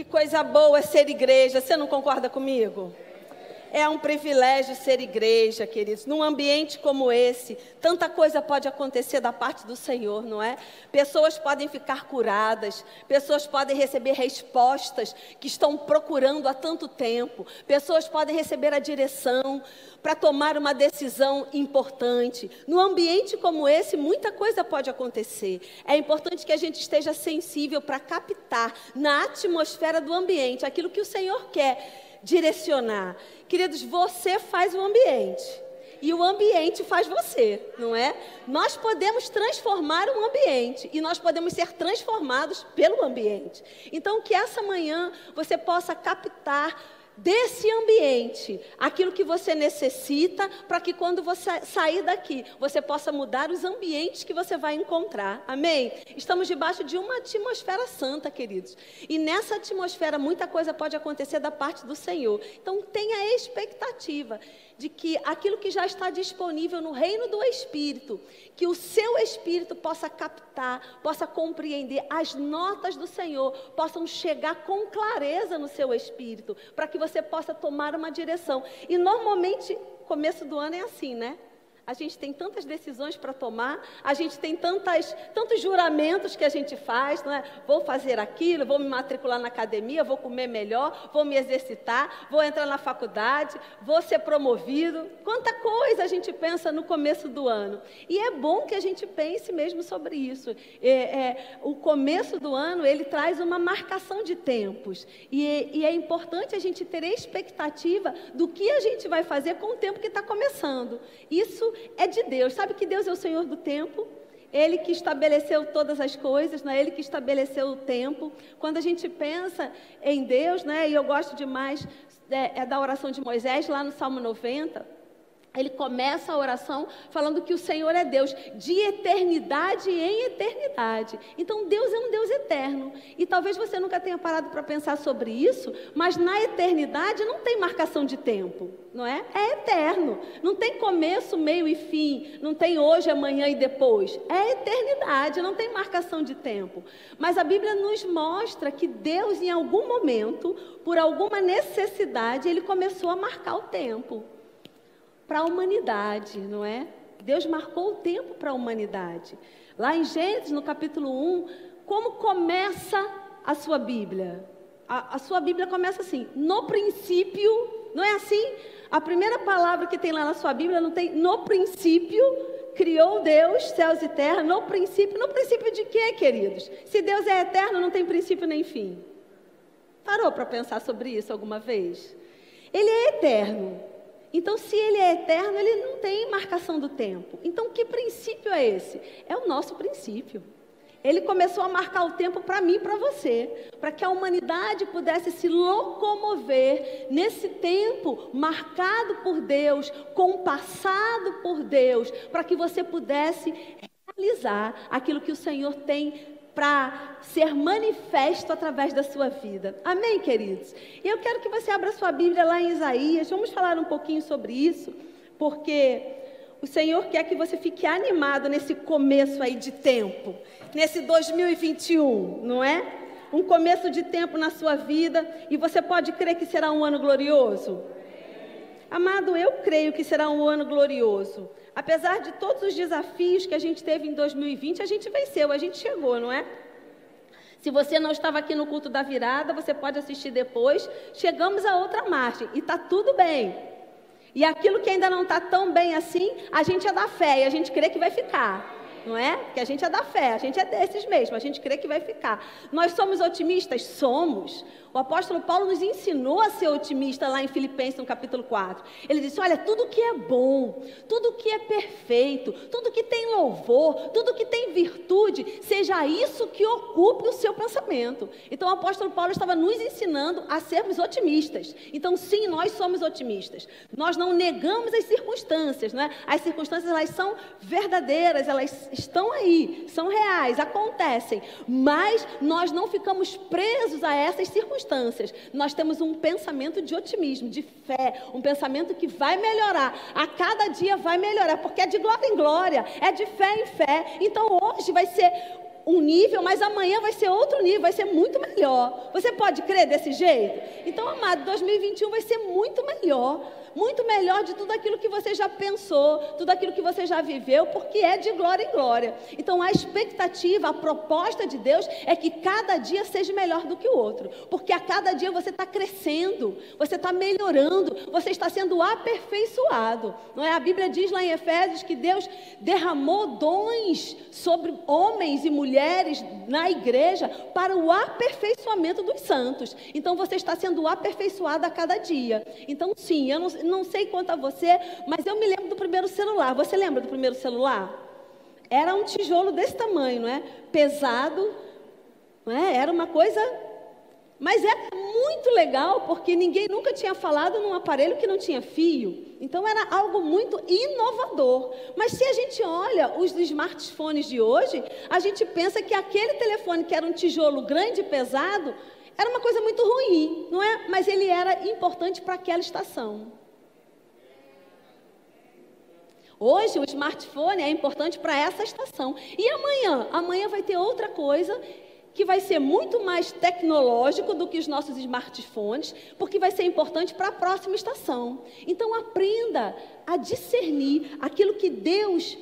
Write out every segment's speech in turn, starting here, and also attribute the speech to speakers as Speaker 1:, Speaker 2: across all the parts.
Speaker 1: Que coisa boa é ser igreja. Você não concorda comigo? É um privilégio ser igreja, queridos. Num ambiente como esse, tanta coisa pode acontecer da parte do Senhor, não é? Pessoas podem ficar curadas, pessoas podem receber respostas que estão procurando há tanto tempo, pessoas podem receber a direção para tomar uma decisão importante. Num ambiente como esse, muita coisa pode acontecer. É importante que a gente esteja sensível para captar na atmosfera do ambiente aquilo que o Senhor quer direcionar. Queridos, você faz o ambiente. E o ambiente faz você, não é? Nós podemos transformar um ambiente e nós podemos ser transformados pelo ambiente. Então, que essa manhã você possa captar desse ambiente aquilo que você necessita para que quando você sair daqui, você possa mudar os ambientes que você vai encontrar. Amém? Estamos debaixo de uma atmosfera santa, queridos. E nessa atmosfera muita coisa pode acontecer da parte do Senhor. Então tenha expectativa de que aquilo que já está disponível no reino do Espírito, que o seu espírito possa captar, possa compreender, as notas do Senhor possam chegar com clareza no seu espírito, para que você possa tomar uma direção. E normalmente, começo do ano é assim, né? A gente tem tantas decisões para tomar, a gente tem tantas, tantos juramentos que a gente faz, não é? Vou fazer aquilo, vou me matricular na academia, vou comer melhor, vou me exercitar, vou entrar na faculdade, vou ser promovido. Quanta coisa a gente pensa no começo do ano. E é bom que a gente pense mesmo sobre isso. É, é, o começo do ano, ele traz uma marcação de tempos. E, e é importante a gente ter expectativa do que a gente vai fazer com o tempo que está começando. Isso é de Deus. Sabe que Deus é o Senhor do tempo? Ele que estabeleceu todas as coisas, não é Ele que estabeleceu o tempo. Quando a gente pensa em Deus, né? E eu gosto demais é, é da oração de Moisés lá no Salmo 90 ele começa a oração falando que o Senhor é Deus de eternidade em eternidade. Então Deus é um Deus eterno. E talvez você nunca tenha parado para pensar sobre isso, mas na eternidade não tem marcação de tempo, não é? É eterno. Não tem começo, meio e fim. Não tem hoje, amanhã e depois. É eternidade, não tem marcação de tempo. Mas a Bíblia nos mostra que Deus, em algum momento, por alguma necessidade, ele começou a marcar o tempo para a humanidade, não é? Deus marcou o tempo para a humanidade. Lá em Gênesis, no capítulo 1, como começa a sua Bíblia? A, a sua Bíblia começa assim: no princípio, não é assim? A primeira palavra que tem lá na sua Bíblia não tem no princípio, criou Deus, céus e terra, no princípio. No princípio de quê, queridos? Se Deus é eterno, não tem princípio nem fim. Parou para pensar sobre isso alguma vez? Ele é eterno. Então, se ele é eterno, ele não tem marcação do tempo. Então, que princípio é esse? É o nosso princípio. Ele começou a marcar o tempo para mim e para você, para que a humanidade pudesse se locomover nesse tempo marcado por Deus, compassado por Deus, para que você pudesse realizar aquilo que o Senhor tem para ser manifesto através da sua vida. Amém, queridos? E eu quero que você abra sua Bíblia lá em Isaías. Vamos falar um pouquinho sobre isso, porque o Senhor quer que você fique animado nesse começo aí de tempo, nesse 2021, não é? Um começo de tempo na sua vida e você pode crer que será um ano glorioso? Amado, eu creio que será um ano glorioso. Apesar de todos os desafios que a gente teve em 2020, a gente venceu, a gente chegou, não é? Se você não estava aqui no culto da virada, você pode assistir depois. Chegamos a outra margem e está tudo bem. E aquilo que ainda não está tão bem assim, a gente é da fé e a gente crê que vai ficar. Não é? Porque a gente é da fé, a gente é desses mesmo, a gente crê que vai ficar. Nós somos otimistas? Somos. O apóstolo Paulo nos ensinou a ser otimista lá em Filipenses, no capítulo 4. Ele disse: Olha, tudo que é bom, tudo que é perfeito, tudo que tem louvor, tudo que tem virtude, seja isso que ocupe o seu pensamento. Então o apóstolo Paulo estava nos ensinando a sermos otimistas. Então, sim, nós somos otimistas. Nós não negamos as circunstâncias, não é? As circunstâncias elas são verdadeiras, elas estão aí, são reais, acontecem, mas nós não ficamos presos a essas circunstâncias circunstâncias, nós temos um pensamento de otimismo, de fé, um pensamento que vai melhorar, a cada dia vai melhorar, porque é de glória em glória, é de fé em fé. Então hoje vai ser um nível, mas amanhã vai ser outro nível, vai ser muito melhor. Você pode crer desse jeito? Então, amado, 2021 vai ser muito melhor muito melhor de tudo aquilo que você já pensou, tudo aquilo que você já viveu, porque é de glória em glória. Então a expectativa, a proposta de Deus é que cada dia seja melhor do que o outro, porque a cada dia você está crescendo, você está melhorando, você está sendo aperfeiçoado. Não é? A Bíblia diz lá em Efésios que Deus derramou dons sobre homens e mulheres na igreja para o aperfeiçoamento dos santos. Então você está sendo aperfeiçoado a cada dia. Então sim, eu não, não sei quanto a você, mas eu me lembro do primeiro celular. Você lembra do primeiro celular? Era um tijolo desse tamanho, não é? Pesado, não é? Era uma coisa. Mas era muito legal, porque ninguém nunca tinha falado num aparelho que não tinha fio. Então era algo muito inovador. Mas se a gente olha os smartphones de hoje, a gente pensa que aquele telefone que era um tijolo grande e pesado era uma coisa muito ruim, não é? Mas ele era importante para aquela estação. Hoje o smartphone é importante para essa estação. E amanhã? Amanhã vai ter outra coisa que vai ser muito mais tecnológico do que os nossos smartphones, porque vai ser importante para a próxima estação. Então aprenda a discernir aquilo que Deus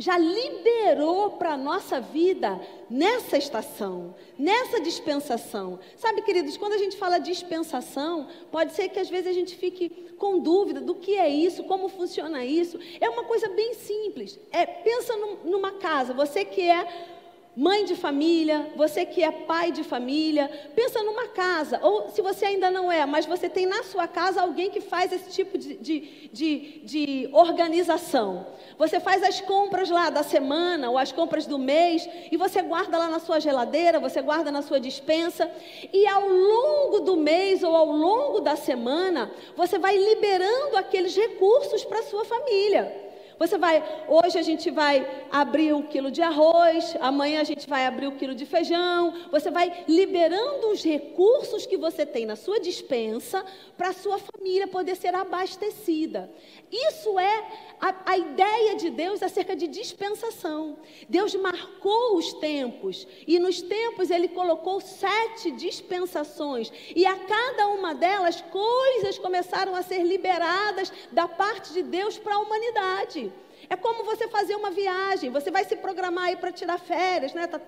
Speaker 1: já liberou para a nossa vida nessa estação, nessa dispensação. Sabe, queridos, quando a gente fala dispensação, pode ser que às vezes a gente fique com dúvida do que é isso, como funciona isso. É uma coisa bem simples. É, pensa num, numa casa, você que é mãe de família, você que é pai de família, pensa numa casa, ou se você ainda não é, mas você tem na sua casa alguém que faz esse tipo de, de, de, de organização. Você faz as compras lá da semana ou as compras do mês e você guarda lá na sua geladeira, você guarda na sua dispensa e ao longo do mês ou ao longo da semana, você vai liberando aqueles recursos para sua família. Você vai, hoje a gente vai abrir um quilo de arroz, amanhã a gente vai abrir um quilo de feijão. Você vai liberando os recursos que você tem na sua dispensa para a sua família poder ser abastecida. Isso é a, a, ideia de Deus acerca de dispensação. Deus marcou os tempos, e nos tempos Ele colocou sete dispensações, e a cada uma delas coisas começaram a ser liberadas da parte de Deus para a humanidade. É como você fazer uma viagem, você vai se programar aí para tirar férias, né? Tá,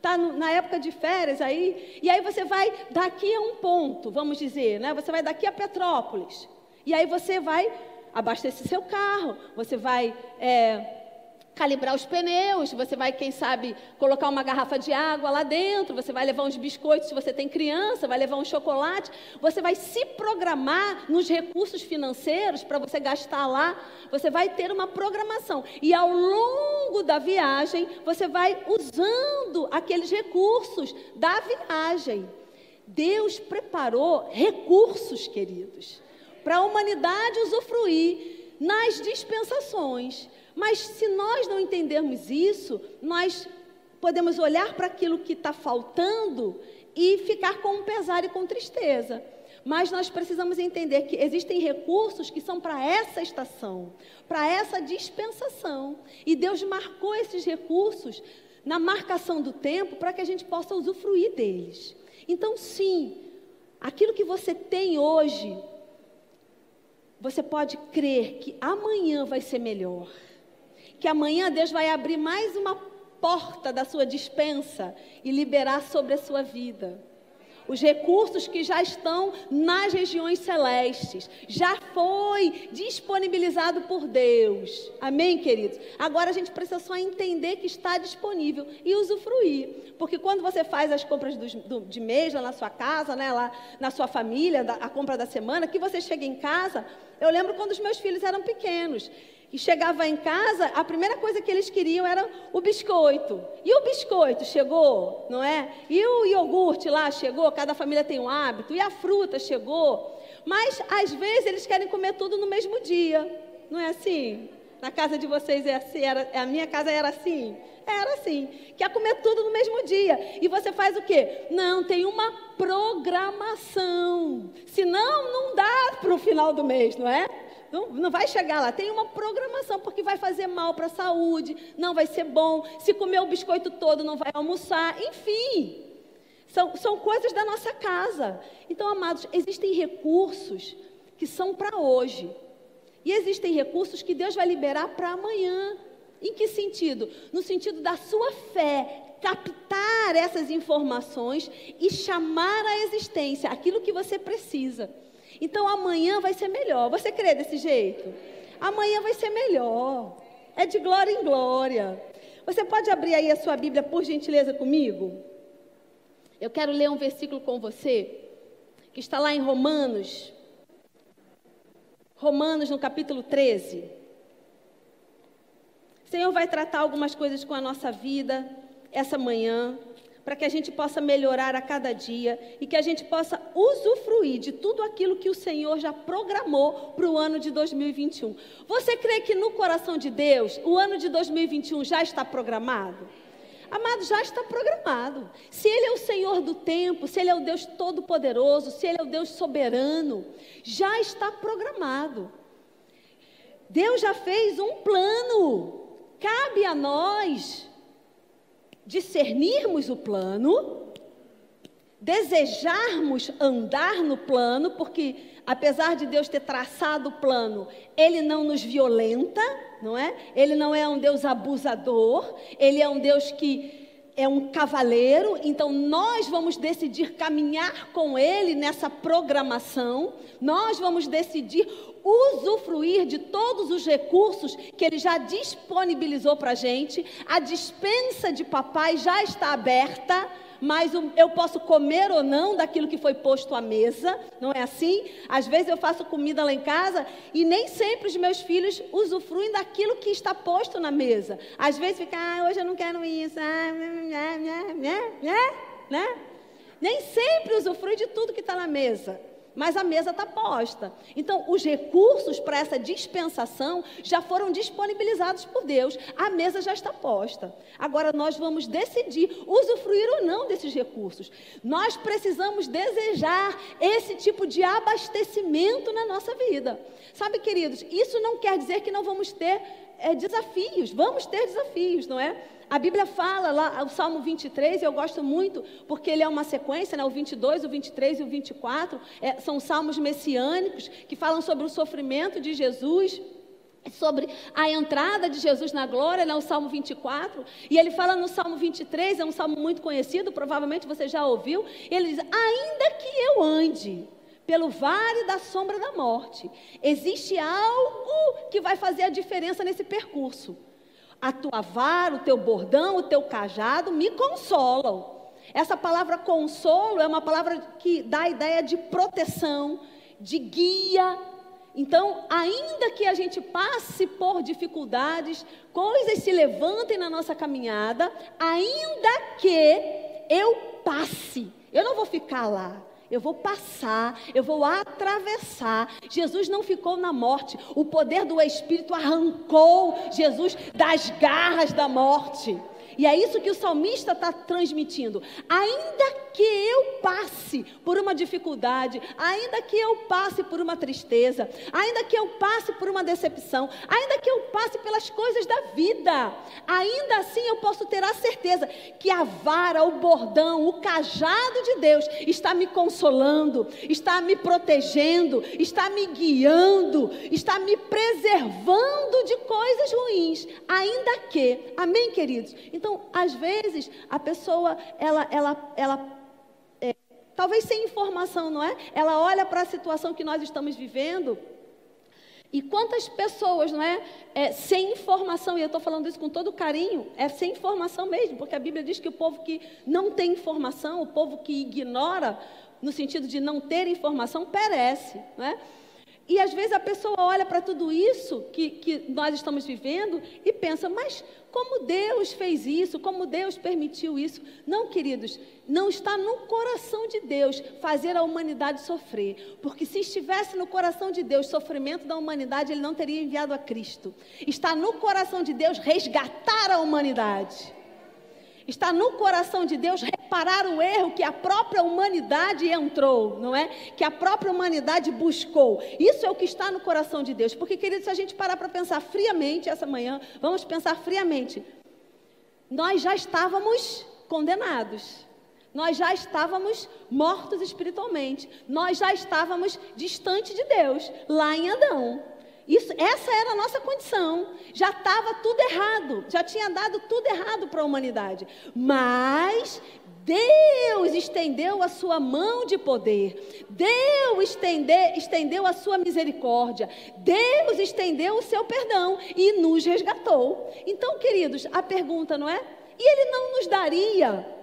Speaker 1: tá no, na época de férias aí, e aí você vai daqui a um ponto, vamos dizer, né? Você vai daqui a Petrópolis. E aí você vai abastecer seu carro, você vai é, calibrar os pneus, você vai, quem sabe, colocar uma garrafa de água lá dentro, você vai levar uns biscoitos se você tem criança, vai levar um chocolate, você vai se programar nos recursos financeiros para você gastar lá, você vai ter uma programação. E ao longo da viagem, você vai usando aqueles recursos da viagem. Deus preparou recursos, queridos para a humanidade usufruir nas dispensações. Mas se nós não entendermos isso, nós podemos olhar para aquilo que está faltando e ficar com pesar e com tristeza. Mas nós precisamos entender que existem recursos que são para essa estação, para essa dispensação. E Deus marcou esses recursos na marcação do tempo para que a gente possa usufruir deles. Então, sim, aquilo que você tem hoje, você pode crer que amanhã vai ser melhor. Que amanhã Deus vai abrir mais uma porta da sua dispensa e liberar sobre a sua vida os recursos que já estão nas regiões celestes. Já foi disponibilizado por Deus. Amém, queridos? Agora a gente precisa só entender que está disponível e usufruir. Porque quando você faz as compras do, do, de mês lá na sua casa, né, lá na sua família, da, a compra da semana, que você chega em casa. Eu lembro quando os meus filhos eram pequenos e chegava em casa, a primeira coisa que eles queriam era o biscoito. E o biscoito chegou, não é? E o iogurte lá chegou, cada família tem um hábito. E a fruta chegou. Mas, às vezes, eles querem comer tudo no mesmo dia. Não é assim? Na casa de vocês é assim? Era, a minha casa era assim? Era assim. Quer comer tudo no mesmo dia. E você faz o quê? Não, tem uma programação. Senão, não dá para o final do mês, não é? Não, não vai chegar lá. Tem uma programação, porque vai fazer mal para a saúde, não vai ser bom. Se comer o biscoito todo, não vai almoçar. Enfim, são, são coisas da nossa casa. Então, amados, existem recursos que são para hoje. E existem recursos que Deus vai liberar para amanhã. Em que sentido? No sentido da sua fé, captar essas informações e chamar à existência aquilo que você precisa. Então amanhã vai ser melhor. Você crê desse jeito? Amanhã vai ser melhor. É de glória em glória. Você pode abrir aí a sua Bíblia, por gentileza, comigo? Eu quero ler um versículo com você, que está lá em Romanos. Romanos, no capítulo 13. O Senhor vai tratar algumas coisas com a nossa vida essa manhã para que a gente possa melhorar a cada dia e que a gente possa usufruir de tudo aquilo que o Senhor já programou para o ano de 2021. Você crê que no coração de Deus o ano de 2021 já está programado? Amado, já está programado. Se Ele é o Senhor do tempo, se Ele é o Deus todo-poderoso, se Ele é o Deus soberano, já está programado. Deus já fez um plano. Cabe a nós discernirmos o plano, desejarmos andar no plano, porque apesar de Deus ter traçado o plano, ele não nos violenta, não é? Ele não é um Deus abusador, ele é um Deus que é um cavaleiro, então nós vamos decidir caminhar com ele nessa programação, nós vamos decidir usufruir de todos os recursos que ele já disponibilizou para a gente. A dispensa de papai já está aberta, mas eu posso comer ou não daquilo que foi posto à mesa, não é assim? Às vezes eu faço comida lá em casa e nem sempre os meus filhos usufruem daquilo que está posto na mesa. Às vezes fica, ah, hoje eu não quero isso, ah, né, né, né, né, né? Nem sempre usufrui de tudo que está na mesa mas a mesa está posta. Então, os recursos para essa dispensação já foram disponibilizados por Deus, a mesa já está posta. Agora, nós vamos decidir usufruir ou não desses recursos. Nós precisamos desejar esse tipo de abastecimento na nossa vida. Sabe, queridos, isso não quer dizer que não vamos ter é, desafios, vamos ter desafios, não é? A Bíblia fala lá, o Salmo 23, eu gosto muito, porque ele é uma sequência, né? o 22, o 23 e o 24, é, são salmos messiânicos que falam sobre o sofrimento de Jesus sobre a entrada de Jesus na glória, né, o Salmo 24, e ele fala no Salmo 23, é um salmo muito conhecido, provavelmente você já ouviu, ele diz: Ainda que eu ande pelo vale da sombra da morte, existe algo que vai fazer a diferença nesse percurso a tua vara, o teu bordão, o teu cajado me consolam. Essa palavra consolo é uma palavra que dá a ideia de proteção, de guia. Então, ainda que a gente passe por dificuldades, coisas se levantem na nossa caminhada, ainda que eu passe, eu não vou ficar lá. Eu vou passar, eu vou atravessar. Jesus não ficou na morte. O poder do Espírito arrancou Jesus das garras da morte. E é isso que o salmista está transmitindo. Ainda que eu passe por uma dificuldade, ainda que eu passe por uma tristeza, ainda que eu passe por uma decepção, ainda que eu passe pelas coisas da vida, ainda assim eu posso ter a certeza que a vara, o bordão, o cajado de Deus está me consolando, está me protegendo, está me guiando, está me preservando de coisas ruins, ainda que. Amém, queridos? Então, às vezes, a pessoa, ela, ela, ela talvez sem informação, não é? Ela olha para a situação que nós estamos vivendo. E quantas pessoas, não é, é sem informação, e eu estou falando isso com todo carinho, é sem informação mesmo, porque a Bíblia diz que o povo que não tem informação, o povo que ignora, no sentido de não ter informação, perece, não é? E às vezes a pessoa olha para tudo isso que, que nós estamos vivendo e pensa, mas como Deus fez isso? Como Deus permitiu isso? Não, queridos, não está no coração de Deus fazer a humanidade sofrer. Porque se estivesse no coração de Deus sofrimento da humanidade, Ele não teria enviado a Cristo. Está no coração de Deus resgatar a humanidade. Está no coração de Deus parar o erro que a própria humanidade entrou, não é? Que a própria humanidade buscou. Isso é o que está no coração de Deus. Porque, queridos, se a gente parar para pensar friamente essa manhã, vamos pensar friamente. Nós já estávamos condenados. Nós já estávamos mortos espiritualmente. Nós já estávamos distante de Deus, lá em Adão. Isso, essa era a nossa condição. Já estava tudo errado, já tinha dado tudo errado para a humanidade. Mas Deus estendeu a sua mão de poder, Deus estende, estendeu a sua misericórdia, Deus estendeu o seu perdão e nos resgatou. Então, queridos, a pergunta não é? E Ele não nos daria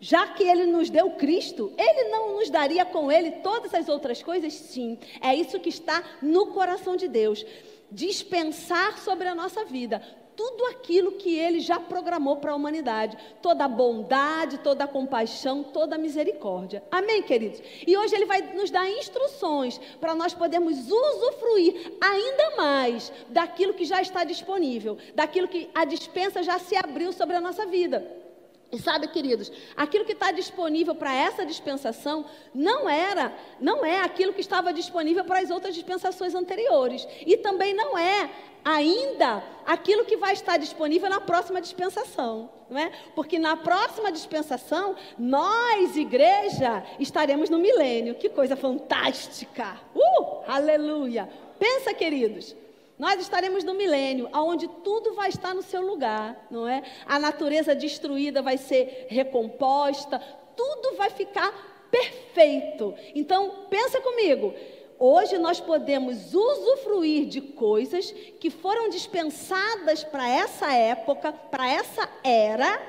Speaker 1: já que ele nos deu Cristo, ele não nos daria com ele todas as outras coisas? Sim, é isso que está no coração de Deus. Dispensar sobre a nossa vida tudo aquilo que ele já programou para a humanidade, toda bondade, toda compaixão, toda misericórdia. Amém, queridos? E hoje ele vai nos dar instruções para nós podermos usufruir ainda mais daquilo que já está disponível, daquilo que a dispensa já se abriu sobre a nossa vida. E sabe, queridos, aquilo que está disponível para essa dispensação não era, não é aquilo que estava disponível para as outras dispensações anteriores. E também não é ainda aquilo que vai estar disponível na próxima dispensação. Não é? Porque na próxima dispensação, nós, igreja, estaremos no milênio. Que coisa fantástica! Uh! Aleluia! Pensa, queridos. Nós estaremos no milênio, onde tudo vai estar no seu lugar, não é? A natureza destruída vai ser recomposta, tudo vai ficar perfeito. Então, pensa comigo. Hoje nós podemos usufruir de coisas que foram dispensadas para essa época, para essa era.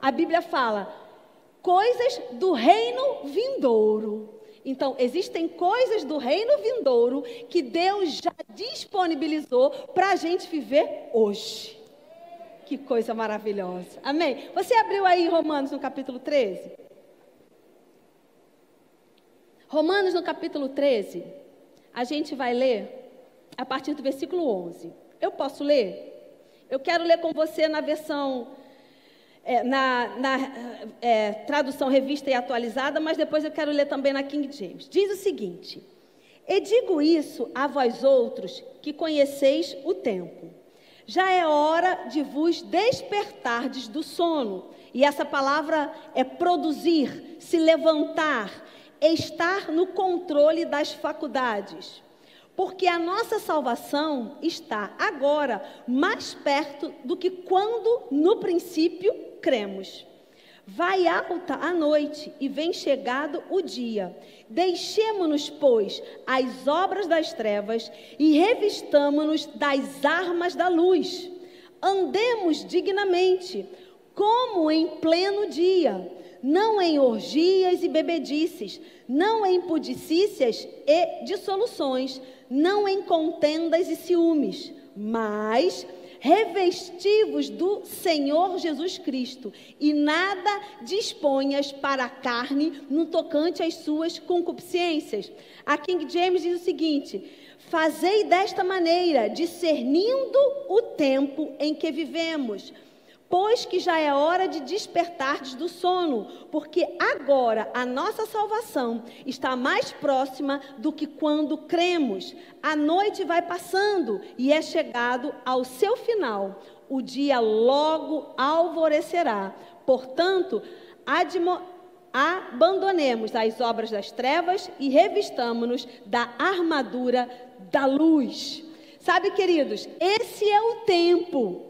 Speaker 1: A Bíblia fala coisas do reino vindouro. Então, existem coisas do reino vindouro que Deus já disponibilizou para a gente viver hoje. Que coisa maravilhosa. Amém? Você abriu aí Romanos no capítulo 13? Romanos no capítulo 13, a gente vai ler a partir do versículo 11. Eu posso ler? Eu quero ler com você na versão é, na, na é, tradução revista e atualizada, mas depois eu quero ler também na King James. Diz o seguinte: E digo isso a vós outros que conheceis o tempo. Já é hora de vos despertardes do sono. E essa palavra é produzir, se levantar, estar no controle das faculdades. Porque a nossa salvação está agora mais perto do que quando no princípio cremos. Vai alta a noite e vem chegado o dia. Deixemo-nos, pois, as obras das trevas e revistamo-nos das armas da luz. Andemos dignamente, como em pleno dia, não em orgias e bebedices, não em pudicícias e dissoluções, não em contendas e ciúmes, mas revestivos do Senhor Jesus Cristo, e nada disponhas para a carne no tocante às suas concupiscências. A King James diz o seguinte: Fazei desta maneira, discernindo o tempo em que vivemos Pois que já é hora de despertardes do sono, porque agora a nossa salvação está mais próxima do que quando cremos. A noite vai passando e é chegado ao seu final. O dia logo alvorecerá. Portanto, abandonemos as obras das trevas e revistamo-nos da armadura da luz. Sabe, queridos, esse é o tempo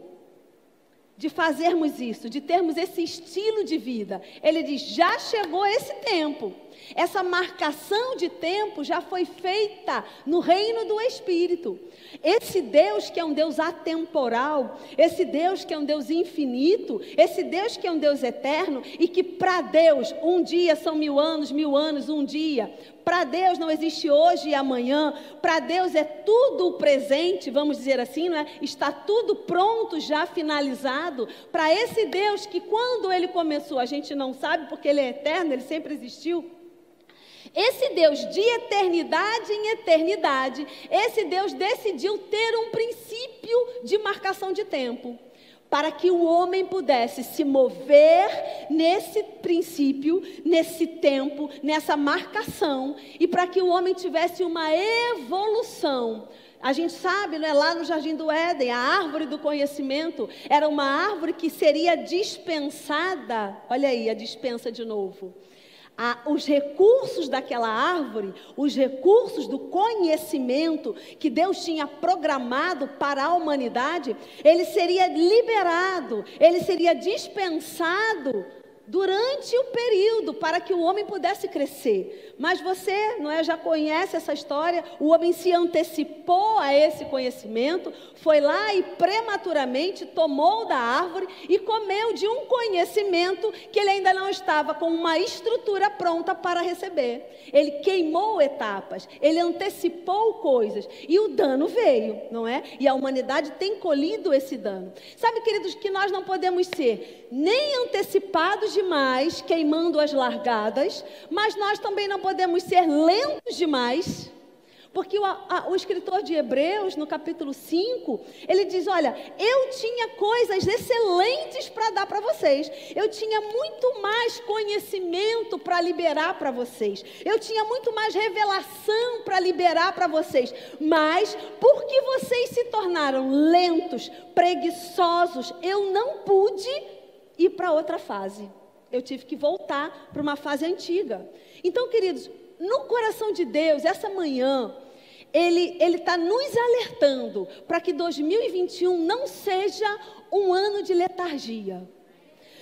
Speaker 1: de fazermos isso, de termos esse estilo de vida. Ele diz: já chegou esse tempo. Essa marcação de tempo já foi feita no reino do Espírito. Esse Deus que é um Deus atemporal, esse Deus que é um Deus infinito, esse Deus que é um Deus eterno e que para Deus um dia são mil anos, mil anos, um dia. Para Deus não existe hoje e amanhã. Para Deus é tudo o presente, vamos dizer assim, não é? Está tudo pronto, já finalizado. Para esse Deus que quando ele começou, a gente não sabe porque ele é eterno, ele sempre existiu. Esse Deus de eternidade em eternidade, esse Deus decidiu ter um princípio de marcação de tempo. para que o homem pudesse se mover nesse princípio, nesse tempo, nessa marcação, e para que o homem tivesse uma evolução. A gente sabe, né, lá no Jardim do Éden, a árvore do conhecimento era uma árvore que seria dispensada. Olha aí, a dispensa de novo a, os recursos daquela árvore, os recursos do conhecimento que Deus tinha programado para a humanidade, ele seria liberado, ele seria dispensado durante o período para que o homem pudesse crescer. Mas você, não é, já conhece essa história? O homem se antecipou a esse conhecimento, foi lá e prematuramente tomou da árvore e comeu de um conhecimento que ele ainda não estava com uma estrutura pronta para receber. Ele queimou etapas, ele antecipou coisas e o dano veio, não é? E a humanidade tem colhido esse dano. Sabe, queridos, que nós não podemos ser nem antecipados demais, queimando as largadas, mas nós também não podemos ser lentos demais. Porque o, a, o, escritor de Hebreus, no capítulo 5, ele diz: Olha, eu tinha coisas excelentes para dar para vocês, eu tinha muito mais conhecimento para liberar para vocês, eu tinha muito mais revelação para liberar para vocês, mas porque vocês se tornaram lentos, preguiçosos, eu não pude ir para outra fase eu tive que voltar para uma fase antiga. Então, queridos, no coração de Deus, essa manhã, Ele está nos alertando para que 2021 não seja um ano de letargia.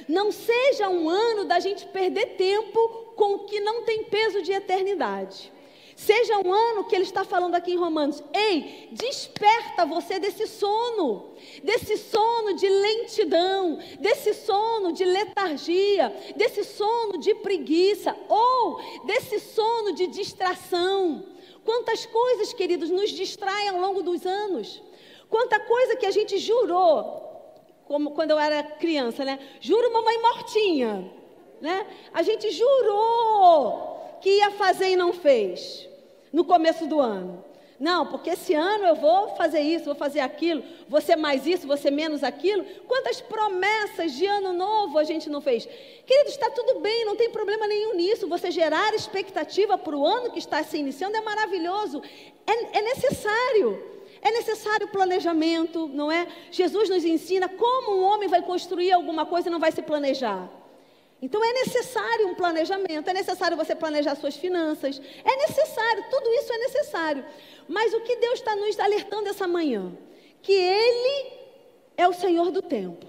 Speaker 1: Não seja um ano da gente perder tempo com o que não tem peso de eternidade. Seja um ano que ele está falando aqui em Romanos. Ei, desperta você desse sono, desse sono de lentidão, desse sono de letargia, desse sono de preguiça ou desse sono de distração. Quantas coisas, queridos, nos distraem ao longo dos anos. Quanta coisa que a gente jurou, como quando eu era criança, né? Juro mamãe mortinha, né? A gente jurou que ia fazer e não fez no começo do ano. Não, porque esse ano eu vou fazer isso, vou fazer aquilo, ser mais isso, ser menos aquilo. Quantas promessas de ano novo a gente não fez? Querido, está tudo bem, não tem problema nenhum nisso. Você gerar expectativa para o ano que está se iniciando é maravilhoso, é, é necessário. É necessário planejamento, não é? Jesus nos ensina como um homem vai construir alguma coisa e não vai se planejar. Então é necessário um planejamento, é necessário você planejar suas finanças, é necessário, tudo isso é necessário. Mas o que Deus está nos alertando essa manhã? Que Ele é o Senhor do tempo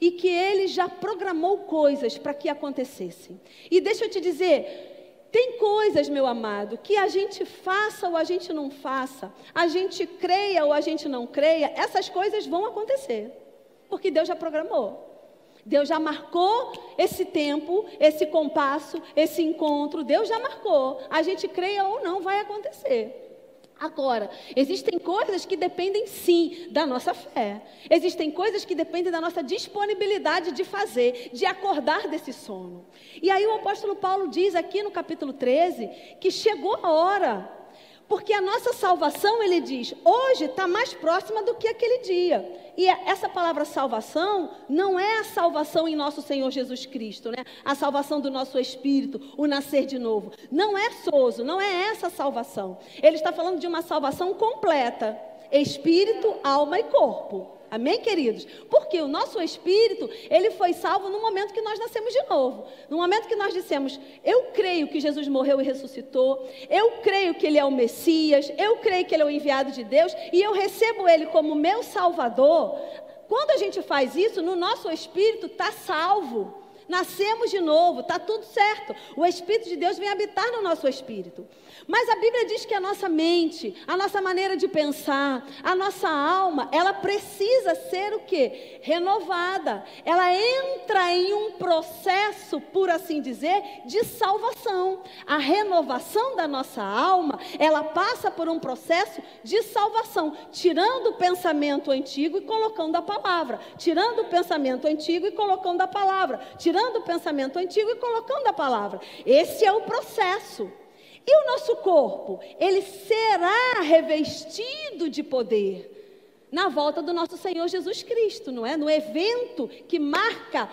Speaker 1: e que Ele já programou coisas para que acontecessem. E deixa eu te dizer, tem coisas, meu amado, que a gente faça ou a gente não faça, a gente creia ou a gente não creia, essas coisas vão acontecer, porque Deus já programou. Deus já marcou esse tempo, esse compasso, esse encontro. Deus já marcou. A gente creia ou não, vai acontecer. Agora, existem coisas que dependem sim da nossa fé. Existem coisas que dependem da nossa disponibilidade de fazer, de acordar desse sono. E aí o apóstolo Paulo diz aqui no capítulo 13 que chegou a hora porque a nossa salvação, ele diz, hoje está mais próxima do que aquele dia. E é, essa palavra salvação não é a salvação em nosso Senhor Jesus Cristo, né? A salvação do nosso espírito, o nascer de novo. Não é soso, não é essa salvação. Ele está falando de uma salvação completa: espírito, alma e corpo. Amém, queridos? Porque o nosso espírito, ele foi salvo no momento que nós nascemos de novo. No momento que nós dissemos, eu creio que Jesus morreu e ressuscitou, eu creio que ele é o Messias, eu creio que ele é o enviado de Deus e eu recebo ele como meu salvador. Quando a gente faz isso, no nosso espírito está salvo. Nascemos de novo, está tudo certo. O Espírito de Deus vem habitar no nosso espírito. Mas a Bíblia diz que a nossa mente, a nossa maneira de pensar, a nossa alma, ela precisa ser o quê? Renovada. Ela entra em um processo, por assim dizer, de salvação. A renovação da nossa alma, ela passa por um processo de salvação, tirando o pensamento antigo e colocando a palavra, tirando o pensamento antigo e colocando a palavra, tirando o pensamento antigo e colocando a palavra. Esse é o processo. E o nosso corpo? Ele será revestido de poder. na volta do nosso Senhor Jesus Cristo, não é? No evento que marca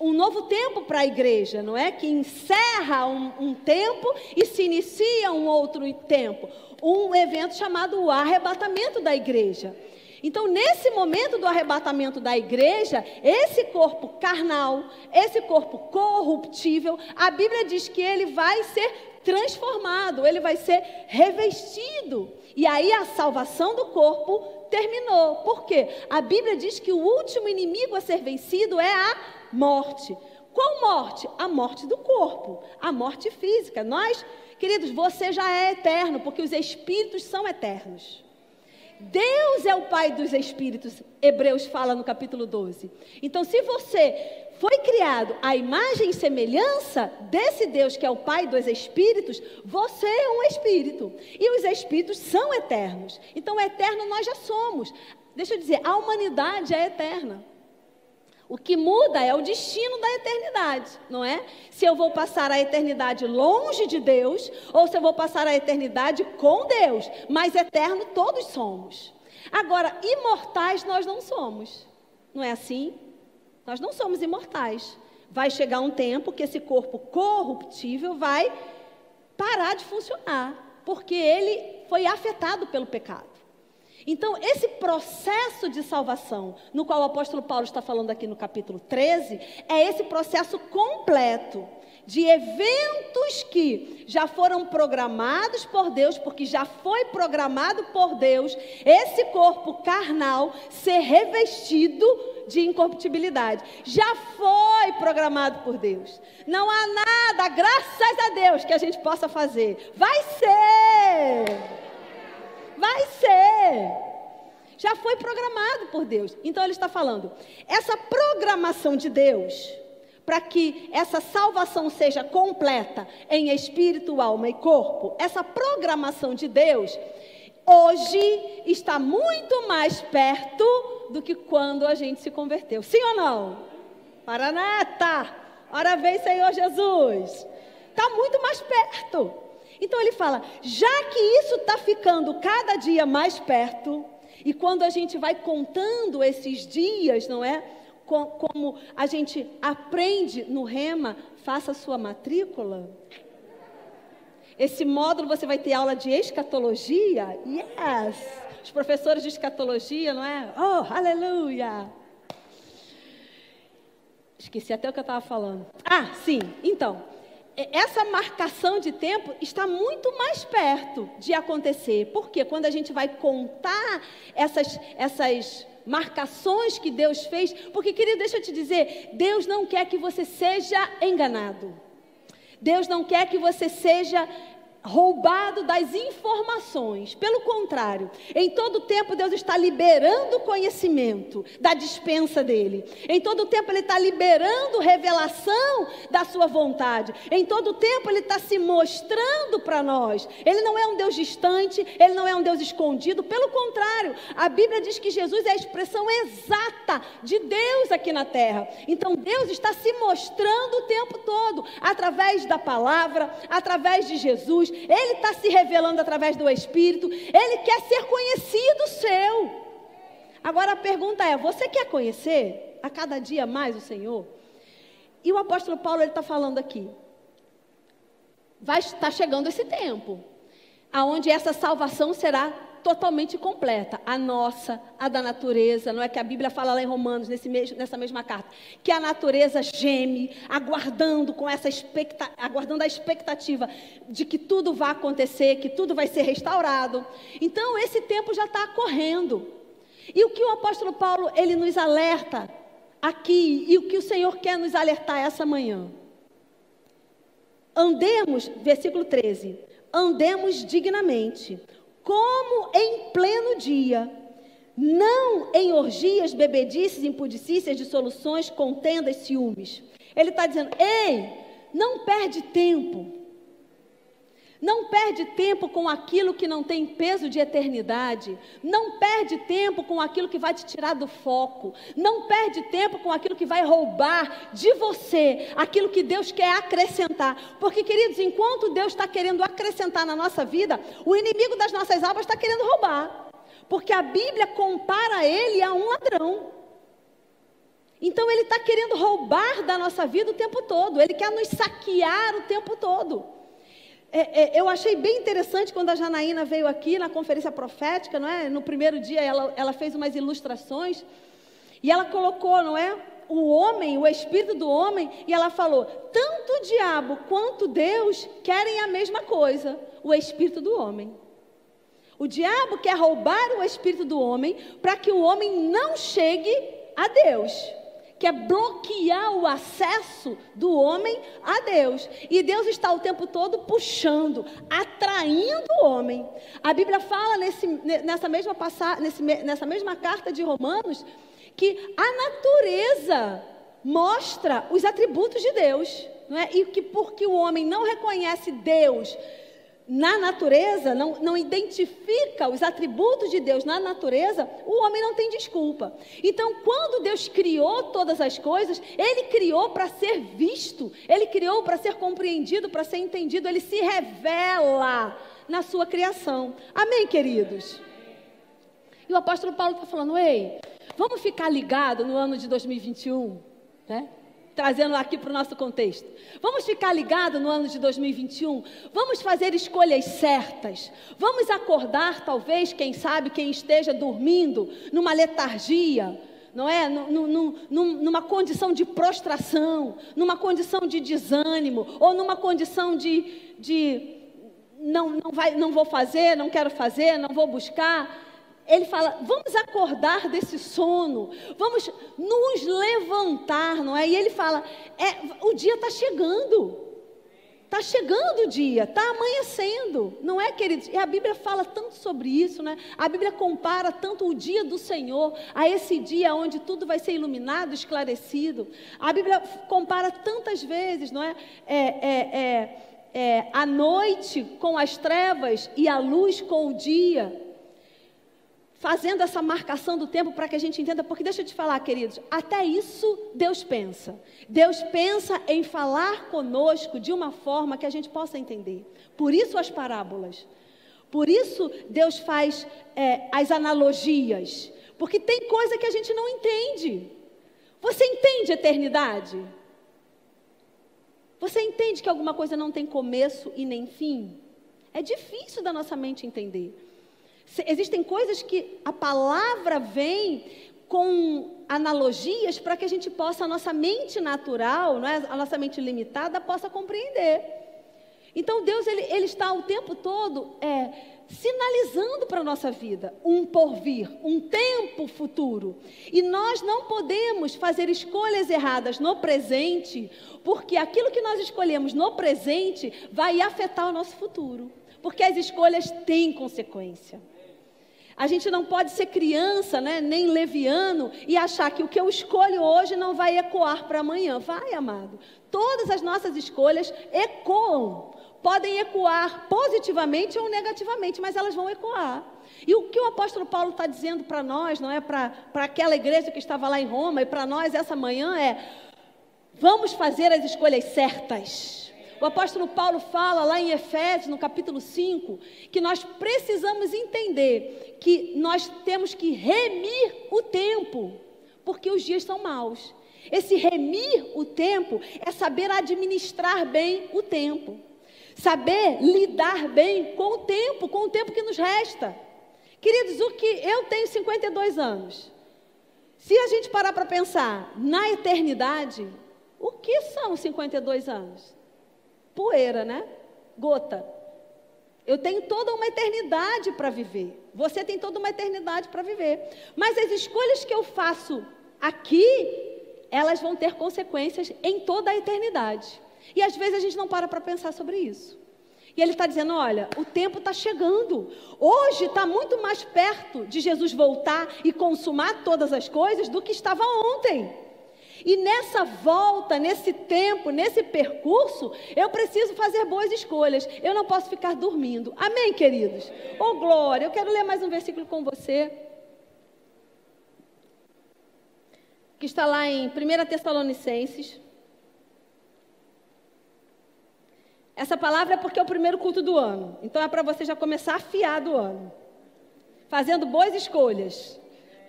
Speaker 1: um novo tempo para a igreja, não é? Que encerra um, um, tempo e se inicia um outro tempo. Um evento chamado o arrebatamento da igreja. Então, nesse momento do arrebatamento da igreja, esse corpo carnal, esse corpo corruptível, a Bíblia diz que ele vai ser transformado, ele vai ser revestido. E aí a salvação do corpo terminou. Por quê? A Bíblia diz que o último inimigo a ser vencido é a morte. Qual morte? A morte do corpo, a morte física. Nós, queridos, você já é eterno, porque os espíritos são eternos. Deus é o Pai dos Espíritos, Hebreus fala no capítulo 12. Então, se você foi criado à imagem e semelhança desse Deus que é o Pai dos Espíritos, você é um espírito. E os espíritos são eternos. Então, eterno nós já somos. Deixa eu dizer, a humanidade é eterna. O que muda é o destino da eternidade, não é? Se eu vou passar a eternidade longe de Deus ou se eu vou passar a eternidade com Deus. Mas eterno todos somos. Agora, imortais nós não somos. Não é assim? Nós não somos imortais. Vai chegar um tempo que esse corpo corruptível vai parar de funcionar, porque ele foi afetado pelo pecado. Então, esse processo de salvação, no qual o apóstolo Paulo está falando aqui no capítulo 13, é esse processo completo de eventos que já foram programados por Deus, porque já foi programado por Deus esse corpo carnal ser revestido de incorruptibilidade. Já foi programado por Deus. Não há nada, graças a Deus, que a gente possa fazer. Vai ser! Vai ser. Já foi programado por Deus. Então ele está falando, essa programação de Deus, para que essa salvação seja completa em espírito, alma e corpo, essa programação de Deus, hoje está muito mais perto do que quando a gente se converteu. Sim ou não? Paranata! Ora vem, Senhor Jesus! Está muito mais perto. Então ele fala: já que isso está ficando cada dia mais perto, e quando a gente vai contando esses dias, não é? Como a gente aprende no Rema, faça sua matrícula. Esse módulo você vai ter aula de escatologia? Yes! Os professores de escatologia, não é? Oh, aleluia! Esqueci até o que eu estava falando. Ah, sim, então essa marcação de tempo está muito mais perto de acontecer. Porque quando a gente vai contar essas, essas marcações que Deus fez, porque querido, deixa eu te dizer, Deus não quer que você seja enganado. Deus não quer que você seja roubado das informações. Pelo contrário, em todo tempo Deus está liberando conhecimento da dispensa dele. Em todo tempo Ele está liberando revelação da sua vontade. Em todo tempo Ele está se mostrando para nós. Ele não é um Deus distante, Ele não é um Deus escondido. Pelo contrário, a Bíblia diz que Jesus é a expressão exata de Deus aqui na terra. Então Deus está se mostrando o tempo todo, através da palavra, através de Jesus ele está se revelando através do Espírito, Ele quer ser conhecido seu. Agora a pergunta é: você quer conhecer a cada dia mais o Senhor? E o apóstolo Paulo está falando aqui. Vai estar chegando esse tempo, aonde essa salvação será totalmente completa, a nossa, a da natureza, não é que a Bíblia fala lá em Romanos, nesse mesmo, nessa mesma carta, que a natureza geme, aguardando com essa expecta, aguardando a expectativa de que tudo vai acontecer, que tudo vai ser restaurado. Então esse tempo já está correndo. E o que o apóstolo Paulo ele nos alerta aqui e o que o Senhor quer nos alertar essa manhã? Andemos, versículo 13, andemos dignamente, como em pleno dia, não em orgias, bebedices, impudicícias, dissoluções, contendas, ciúmes. Ele está dizendo: ei, não perde tempo. Não perde tempo com aquilo que não tem peso de eternidade. Não perde tempo com aquilo que vai te tirar do foco. Não perde tempo com aquilo que vai roubar de você aquilo que Deus quer acrescentar. Porque, queridos, enquanto Deus está querendo acrescentar na nossa vida, o inimigo das nossas almas está querendo roubar. Porque a Bíblia compara ele a um ladrão. Então ele está querendo roubar da nossa vida o tempo todo, ele quer nos saquear o tempo todo. É, é, eu achei bem interessante quando a Janaína veio aqui na conferência profética, não é? No primeiro dia ela, ela fez umas ilustrações e ela colocou, não é? O homem, o espírito do homem, e ela falou: tanto o diabo quanto Deus querem a mesma coisa, o espírito do homem. O diabo quer roubar o espírito do homem para que o homem não chegue a Deus quer bloquear o acesso do homem a Deus. E Deus está o tempo todo puxando, atraindo o homem. A Bíblia fala nesse, nessa, mesma nesse, nessa mesma carta de Romanos que a natureza mostra os atributos de Deus. Não é? E que porque o homem não reconhece Deus na natureza, não, não identifica os atributos de Deus na natureza, o homem não tem desculpa. Então, quando Deus criou todas as coisas, Ele criou para ser visto, Ele criou para ser compreendido, para ser entendido, Ele se revela na sua criação. Amém, queridos? E o apóstolo Paulo está falando, ei, vamos ficar ligado no ano de 2021, né? Trazendo aqui para o nosso contexto. Vamos ficar ligados no ano de 2021? Vamos fazer escolhas certas. Vamos acordar, talvez, quem sabe, quem esteja dormindo numa letargia, não é? numa condição de prostração, numa condição de desânimo, ou numa condição de, de não, não, vai, não vou fazer, não quero fazer, não vou buscar ele fala: vamos acordar desse sono, vamos nos levantar, não é? E ele fala: é, o dia está chegando. Está chegando o dia, está amanhecendo, não é, queridos? E a Bíblia fala tanto sobre isso, né? A Bíblia compara tanto o dia do Senhor a esse dia onde tudo vai ser iluminado, esclarecido. A Bíblia compara tantas vezes, não é? é, é, é, é a noite com as trevas e a luz com o dia fazendo essa marcação do tempo para que a gente entenda, porque deixa eu te falar, queridos, até isso Deus pensa. Deus pensa em falar conosco de uma forma que a gente possa entender. Por isso as parábolas. Por isso Deus faz é, as analogias. Porque tem coisa que a gente não entende. Você entende eternidade? Você entende que alguma coisa não tem começo e nem fim? É difícil da nossa mente entender. Existem coisas que a palavra vem com analogias para que a gente possa, a nossa mente natural, não é? a nossa mente limitada, possa compreender. Então Deus ele, ele está o tempo todo é, sinalizando para a nossa vida um porvir, um tempo futuro. E nós não podemos fazer escolhas erradas no presente, porque aquilo que nós escolhemos no presente vai afetar o nosso futuro. Porque as escolhas têm consequência. A gente não pode ser criança, né, nem leviano, e achar que o que eu escolho hoje não vai ecoar para amanhã. Vai, amado. Todas as nossas escolhas ecoam. Podem ecoar positivamente ou negativamente, mas elas vão ecoar. E o que o apóstolo Paulo está dizendo para nós, não é para aquela igreja que estava lá em Roma e para nós essa manhã é: vamos fazer as escolhas certas. O apóstolo Paulo fala lá em Efésios, no capítulo 5, que nós precisamos entender que nós temos que remir o tempo, porque os dias são maus. Esse remir o tempo é saber administrar bem o tempo, saber lidar bem com o tempo, com o tempo que nos resta. Queridos, o que eu tenho 52 anos. Se a gente parar para pensar na eternidade, o que são 52 anos? Poeira, né? Gota. Eu tenho toda uma eternidade para viver. Você tem toda uma eternidade para viver. Mas as escolhas que eu faço aqui, elas vão ter consequências em toda a eternidade. E às vezes a gente não para para pensar sobre isso. E ele está dizendo: olha, o tempo está chegando. Hoje está muito mais perto de Jesus voltar e consumar todas as coisas do que estava ontem. E nessa volta, nesse tempo, nesse percurso, eu preciso fazer boas escolhas. Eu não posso ficar dormindo. Amém, queridos? Oh, glória! Eu quero ler mais um versículo com você. Que está lá em 1 Tessalonicenses. Essa palavra é porque é o primeiro culto do ano. Então é para você já começar afiado o ano. fazendo boas escolhas,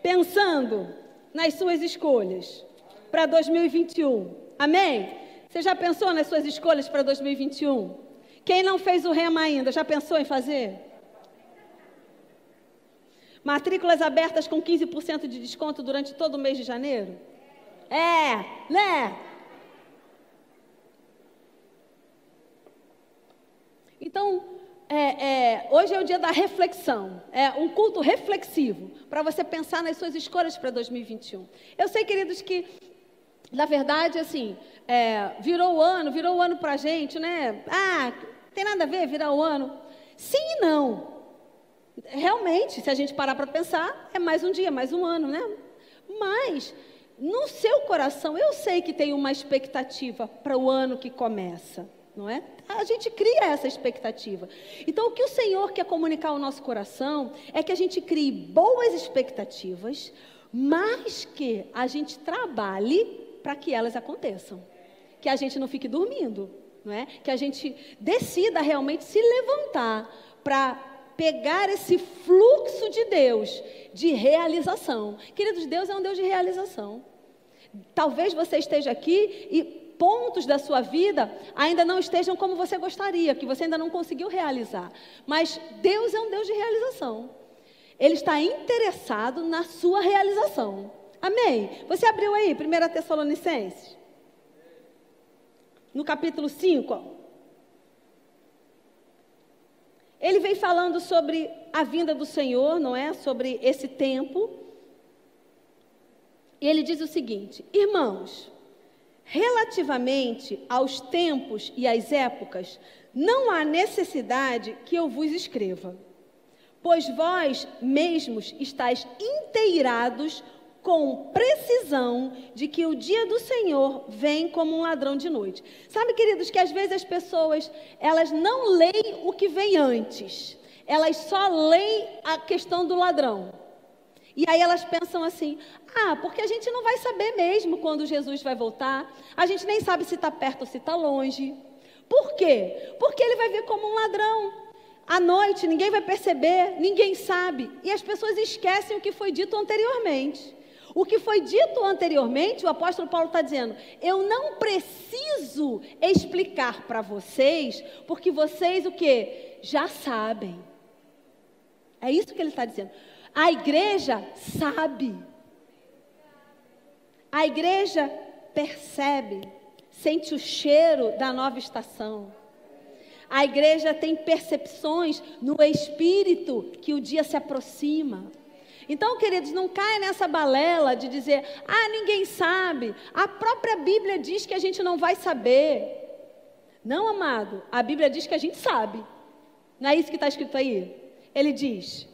Speaker 1: pensando nas suas escolhas para 2021. Amém? Você já pensou nas suas escolhas para 2021? Quem não fez o rema ainda, já pensou em fazer? Matrículas abertas com 15% de desconto durante todo o mês de janeiro? É, né? Então, é, é, hoje é o dia da reflexão, é um culto reflexivo, para você pensar nas suas escolhas para 2021. Eu sei, queridos, que, na verdade, assim, é, virou o ano, virou o ano para a gente, né? Ah, tem nada a ver virar o ano? Sim e não. Realmente, se a gente parar para pensar, é mais um dia, mais um ano, né? Mas, no seu coração, eu sei que tem uma expectativa para o ano que começa, não é? A gente cria essa expectativa. Então, o que o Senhor quer comunicar ao nosso coração é que a gente crie boas expectativas, mas que a gente trabalhe para que elas aconteçam. Que a gente não fique dormindo, não é? Que a gente decida realmente se levantar para pegar esse fluxo de Deus de realização. Queridos, Deus é um Deus de realização. Talvez você esteja aqui e pontos da sua vida ainda não estejam como você gostaria, que você ainda não conseguiu realizar. Mas Deus é um Deus de realização. Ele está interessado na sua realização. Amém? Você abriu aí, 1 Tessalonicenses? No capítulo 5, Ele vem falando sobre a vinda do Senhor, não é? Sobre esse tempo. E ele diz o seguinte: Irmãos, relativamente aos tempos e às épocas, não há necessidade que eu vos escreva, pois vós mesmos estáis inteirados com precisão de que o dia do Senhor vem como um ladrão de noite. Sabe, queridos, que às vezes as pessoas, elas não leem o que vem antes. Elas só leem a questão do ladrão. E aí elas pensam assim: ah, porque a gente não vai saber mesmo quando Jesus vai voltar. A gente nem sabe se está perto ou se está longe. Por quê? Porque ele vai vir como um ladrão. À noite, ninguém vai perceber, ninguém sabe. E as pessoas esquecem o que foi dito anteriormente. O que foi dito anteriormente, o apóstolo Paulo está dizendo: eu não preciso explicar para vocês, porque vocês o que? Já sabem. É isso que ele está dizendo. A igreja sabe. A igreja percebe, sente o cheiro da nova estação. A igreja tem percepções no espírito que o dia se aproxima. Então, queridos, não caia nessa balela de dizer, ah, ninguém sabe. A própria Bíblia diz que a gente não vai saber. Não, amado, a Bíblia diz que a gente sabe. Não é isso que está escrito aí? Ele diz: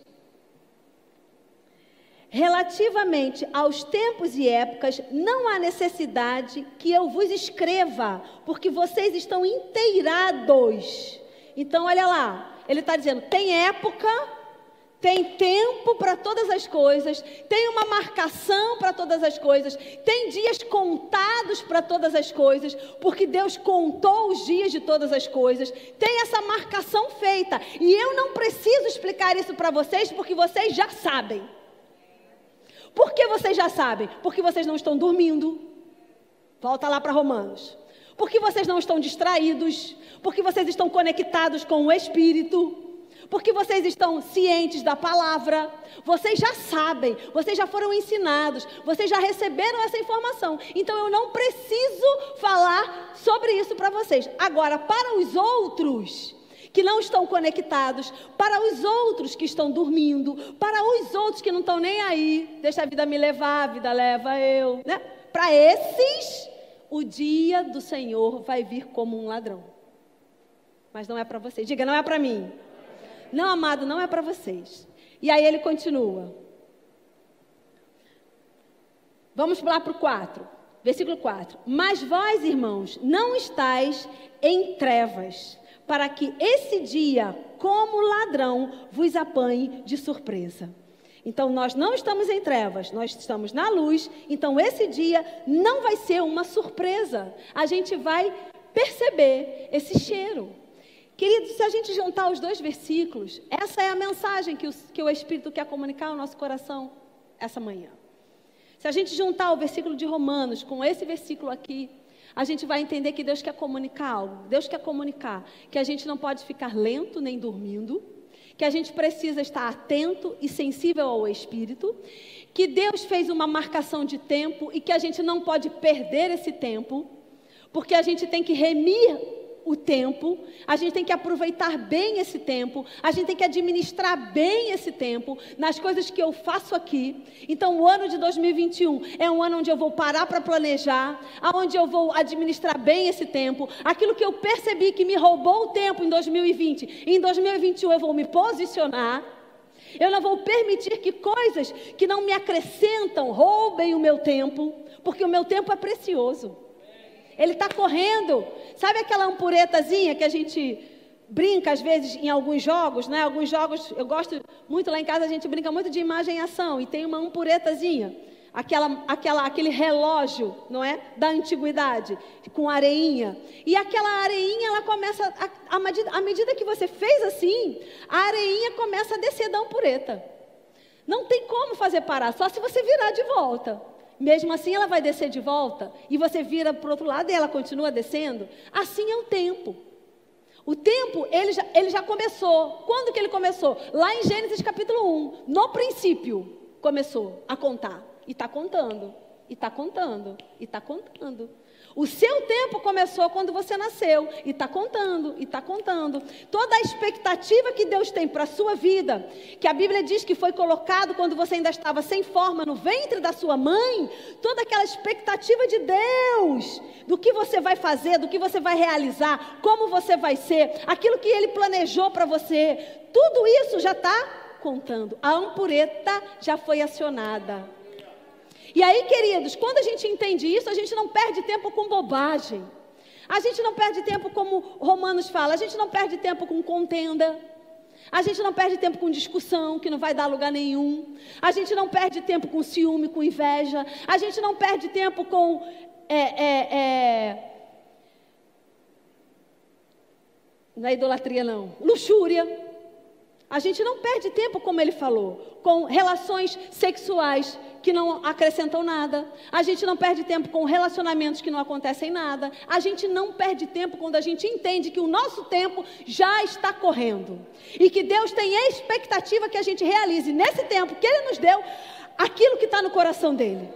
Speaker 1: Relativamente aos tempos e épocas, não há necessidade que eu vos escreva, porque vocês estão inteirados. Então, olha lá, ele está dizendo: tem época tem tempo para todas as coisas, tem uma marcação para todas as coisas, tem dias contados para todas as coisas, porque Deus contou os dias de todas as coisas, tem essa marcação feita, e eu não preciso explicar isso para vocês, porque vocês já sabem. Por que vocês já sabem? Porque vocês não estão dormindo. Volta lá para Romanos. Porque vocês não estão distraídos, porque vocês estão conectados com o Espírito porque vocês estão cientes da palavra, vocês já sabem, vocês já foram ensinados, vocês já receberam essa informação. Então eu não preciso falar sobre isso para vocês. Agora, para os outros que não estão conectados, para os outros que estão dormindo, para os outros que não estão nem aí, deixa a vida me levar, a vida leva eu, né? Para esses, o dia do Senhor vai vir como um ladrão. Mas não é para vocês. Diga, não é para mim. Não, amado, não é para vocês. E aí ele continua. Vamos lá para o 4, versículo 4. Mas vós, irmãos, não estáis em trevas, para que esse dia, como ladrão, vos apanhe de surpresa. Então, nós não estamos em trevas, nós estamos na luz. Então, esse dia não vai ser uma surpresa. A gente vai perceber esse cheiro. Queridos, se a gente juntar os dois versículos, essa é a mensagem que o, que o Espírito quer comunicar ao nosso coração essa manhã. Se a gente juntar o versículo de Romanos com esse versículo aqui, a gente vai entender que Deus quer comunicar algo. Deus quer comunicar que a gente não pode ficar lento nem dormindo, que a gente precisa estar atento e sensível ao Espírito, que Deus fez uma marcação de tempo e que a gente não pode perder esse tempo, porque a gente tem que remir o tempo, a gente tem que aproveitar bem esse tempo, a gente tem que administrar bem esse tempo nas coisas que eu faço aqui. Então, o ano de 2021 é um ano onde eu vou parar para planejar, aonde eu vou administrar bem esse tempo. Aquilo que eu percebi que me roubou o tempo em 2020, em 2021 eu vou me posicionar. Eu não vou permitir que coisas que não me acrescentam roubem o meu tempo, porque o meu tempo é precioso. Ele está correndo. Sabe aquela ampuretazinha que a gente brinca às vezes em alguns jogos, né? Alguns jogos, eu gosto muito lá em casa, a gente brinca muito de imagem e ação e tem uma ampuretazinha. Aquela, aquela, aquele relógio, não é? Da antiguidade, com areinha. E aquela areinha, ela começa, à medida, medida que você fez assim, a areinha começa a descer da ampureta. Não tem como fazer parar, só se você virar de volta. Mesmo assim, ela vai descer de volta e você vira para o outro lado e ela continua descendo. Assim é o tempo. O tempo, ele já, ele já começou. Quando que ele começou? Lá em Gênesis capítulo 1. No princípio, começou a contar. E está contando. E está contando. E está contando. O seu tempo começou quando você nasceu e está contando, e está contando. Toda a expectativa que Deus tem para a sua vida, que a Bíblia diz que foi colocado quando você ainda estava sem forma no ventre da sua mãe, toda aquela expectativa de Deus, do que você vai fazer, do que você vai realizar, como você vai ser, aquilo que Ele planejou para você, tudo isso já está contando. A ampureta já foi acionada. E aí, queridos, quando a gente entende isso, a gente não perde tempo com bobagem. A gente não perde tempo como Romanos fala, a gente não perde tempo com contenda. A gente não perde tempo com discussão, que não vai dar lugar nenhum. A gente não perde tempo com ciúme, com inveja. A gente não perde tempo com. É, é, é... Não é idolatria, não. Luxúria. A gente não perde tempo, como ele falou, com relações sexuais que não acrescentam nada. A gente não perde tempo com relacionamentos que não acontecem nada. A gente não perde tempo quando a gente entende que o nosso tempo já está correndo. E que Deus tem a expectativa que a gente realize nesse tempo que Ele nos deu aquilo que está no coração dele.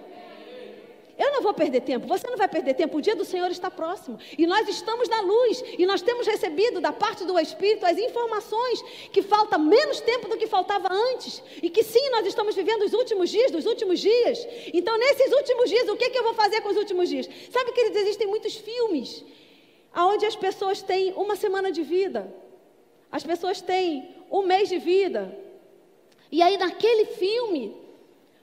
Speaker 1: Eu não vou perder tempo, você não vai perder tempo, o dia do Senhor está próximo. E nós estamos na luz, e nós temos recebido da parte do Espírito as informações que falta menos tempo do que faltava antes. E que sim, nós estamos vivendo os últimos dias dos últimos dias. Então, nesses últimos dias, o que, é que eu vou fazer com os últimos dias? Sabe que existem muitos filmes onde as pessoas têm uma semana de vida, as pessoas têm um mês de vida. E aí, naquele filme,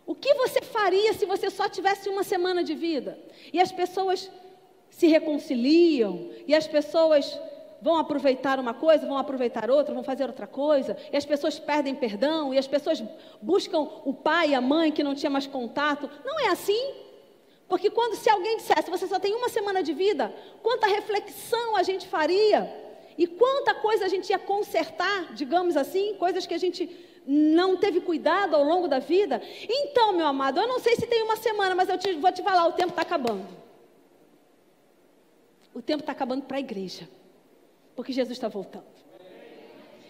Speaker 1: o que você faria se você só tivesse uma semana de vida? E as pessoas se reconciliam, e as pessoas vão aproveitar uma coisa, vão aproveitar outra, vão fazer outra coisa, e as pessoas perdem perdão, e as pessoas buscam o pai e a mãe que não tinha mais contato. Não é assim. Porque quando se alguém dissesse, você só tem uma semana de vida, quanta reflexão a gente faria, e quanta coisa a gente ia consertar, digamos assim, coisas que a gente não teve cuidado ao longo da vida. Então, meu amado, eu não sei se tem uma semana, mas eu te, vou te falar: o tempo está acabando. O tempo está acabando para a igreja, porque Jesus está voltando.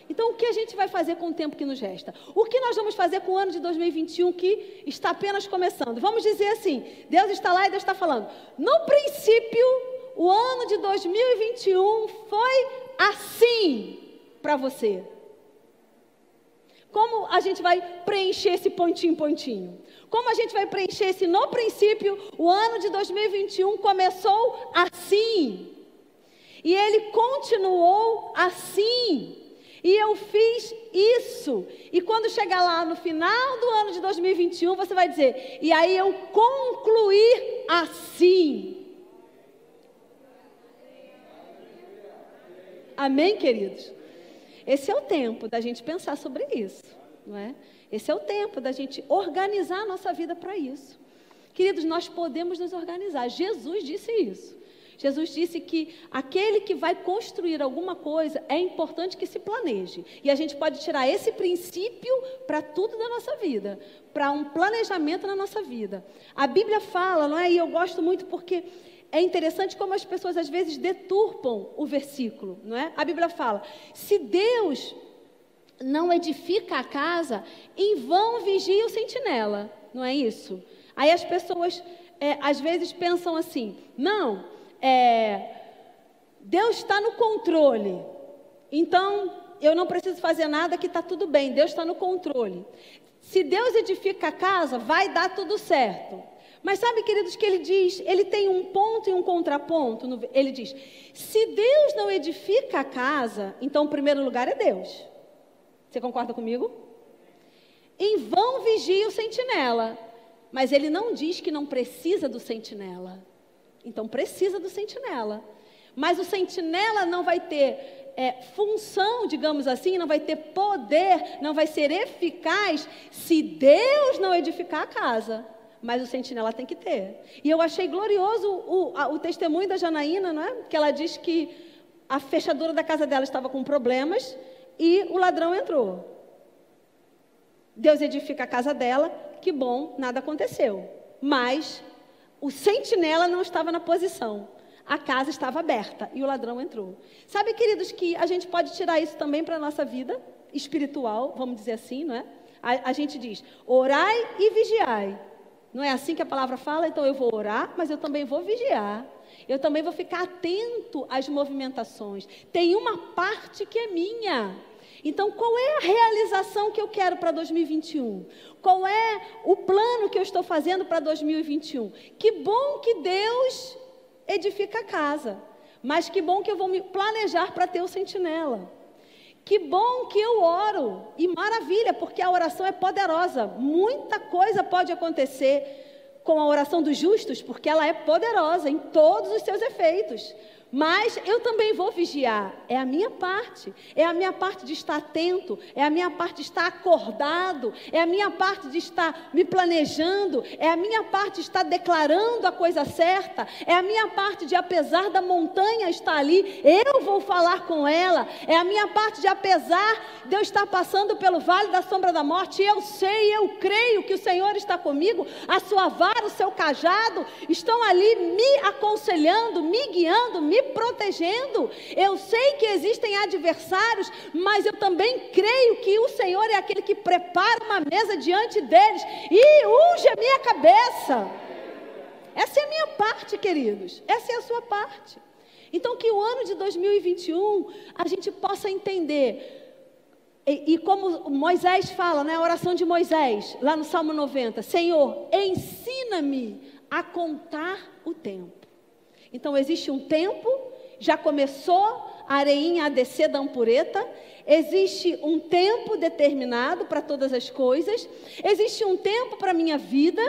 Speaker 1: Então, o que a gente vai fazer com o tempo que nos resta? O que nós vamos fazer com o ano de 2021 que está apenas começando? Vamos dizer assim: Deus está lá e Deus está falando. No princípio, o ano de 2021 foi assim para você. Como a gente vai preencher esse pontinho, pontinho? Como a gente vai preencher esse no princípio? O ano de 2021 começou assim. E ele continuou assim. E eu fiz isso. E quando chegar lá no final do ano de 2021, você vai dizer: e aí eu concluir assim. Amém, queridos? Esse é o tempo da gente pensar sobre isso, não é? Esse é o tempo da gente organizar a nossa vida para isso. Queridos, nós podemos nos organizar. Jesus disse isso. Jesus disse que aquele que vai construir alguma coisa é importante que se planeje. E a gente pode tirar esse princípio para tudo da nossa vida, para um planejamento na nossa vida. A Bíblia fala, não é? E eu gosto muito porque é interessante como as pessoas às vezes deturpam o versículo, não é? A Bíblia fala: se Deus não edifica a casa, em vão vigia o sentinela, não é isso? Aí as pessoas é, às vezes pensam assim: não, é, Deus está no controle, então eu não preciso fazer nada que está tudo bem, Deus está no controle. Se Deus edifica a casa, vai dar tudo certo. Mas sabe, queridos, que ele diz, ele tem um ponto e um contraponto. Ele diz: se Deus não edifica a casa, então o primeiro lugar é Deus. Você concorda comigo? Em vão vigia o sentinela. Mas ele não diz que não precisa do sentinela. Então precisa do sentinela. Mas o sentinela não vai ter é, função, digamos assim, não vai ter poder, não vai ser eficaz se Deus não edificar a casa. Mas o sentinela tem que ter. E eu achei glorioso o, a, o testemunho da Janaína, não é? Que ela diz que a fechadura da casa dela estava com problemas e o ladrão entrou. Deus edifica a casa dela, que bom, nada aconteceu. Mas o sentinela não estava na posição. A casa estava aberta e o ladrão entrou. Sabe, queridos, que a gente pode tirar isso também para a nossa vida espiritual, vamos dizer assim, não é? A, a gente diz: orai e vigiai. Não é assim que a palavra fala? Então eu vou orar, mas eu também vou vigiar. Eu também vou ficar atento às movimentações. Tem uma parte que é minha. Então, qual é a realização que eu quero para 2021? Qual é o plano que eu estou fazendo para 2021? Que bom que Deus edifica a casa, mas que bom que eu vou me planejar para ter o sentinela. Que bom que eu oro, e maravilha, porque a oração é poderosa. Muita coisa pode acontecer com a oração dos justos, porque ela é poderosa em todos os seus efeitos. Mas eu também vou vigiar. É a minha parte. É a minha parte de estar atento. É a minha parte de estar acordado. É a minha parte de estar me planejando. É a minha parte de estar declarando a coisa certa. É a minha parte de, apesar da montanha estar ali, eu vou falar com ela. É a minha parte de, apesar de eu estar passando pelo vale da sombra da morte, eu sei, eu creio que o Senhor está comigo. A sua vara, o seu cajado estão ali me aconselhando, me guiando, me protegendo. Eu sei que existem adversários, mas eu também creio que o Senhor é aquele que prepara uma mesa diante deles e unge a minha cabeça. Essa é a minha parte, queridos. Essa é a sua parte. Então, que o ano de 2021 a gente possa entender. E, e, como Moisés fala, né, a oração de Moisés, lá no Salmo 90, Senhor, ensina-me a contar o tempo. Então existe um tempo, já começou a areinha a descer da ampureta, existe um tempo determinado para todas as coisas, existe um tempo para a minha vida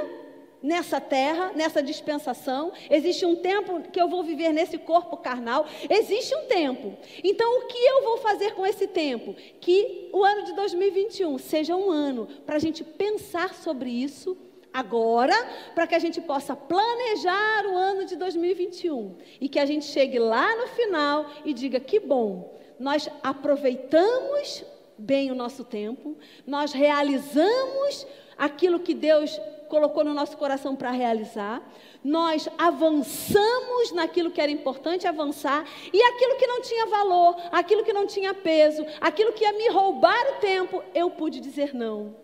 Speaker 1: nessa terra, nessa dispensação, existe um tempo que eu vou viver nesse corpo carnal, existe um tempo. Então, o que eu vou fazer com esse tempo? Que o ano de 2021 seja um ano para a gente pensar sobre isso agora, para que a gente possa planejar o ano de 2021 e que a gente chegue lá no final e diga: que bom, nós aproveitamos bem o nosso tempo, nós realizamos aquilo que Deus colocou no nosso coração para realizar, nós avançamos naquilo que era importante avançar e aquilo que não tinha valor, aquilo que não tinha peso, aquilo que ia me roubar o tempo, eu pude dizer não.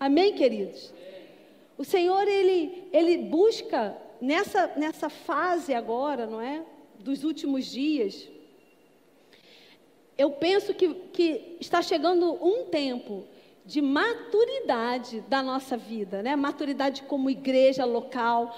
Speaker 1: Amém, queridos? O Senhor, ele, ele busca nessa, nessa fase agora, não é? Dos últimos dias. Eu penso que, que está chegando um tempo de maturidade da nossa vida, né? Maturidade como igreja local,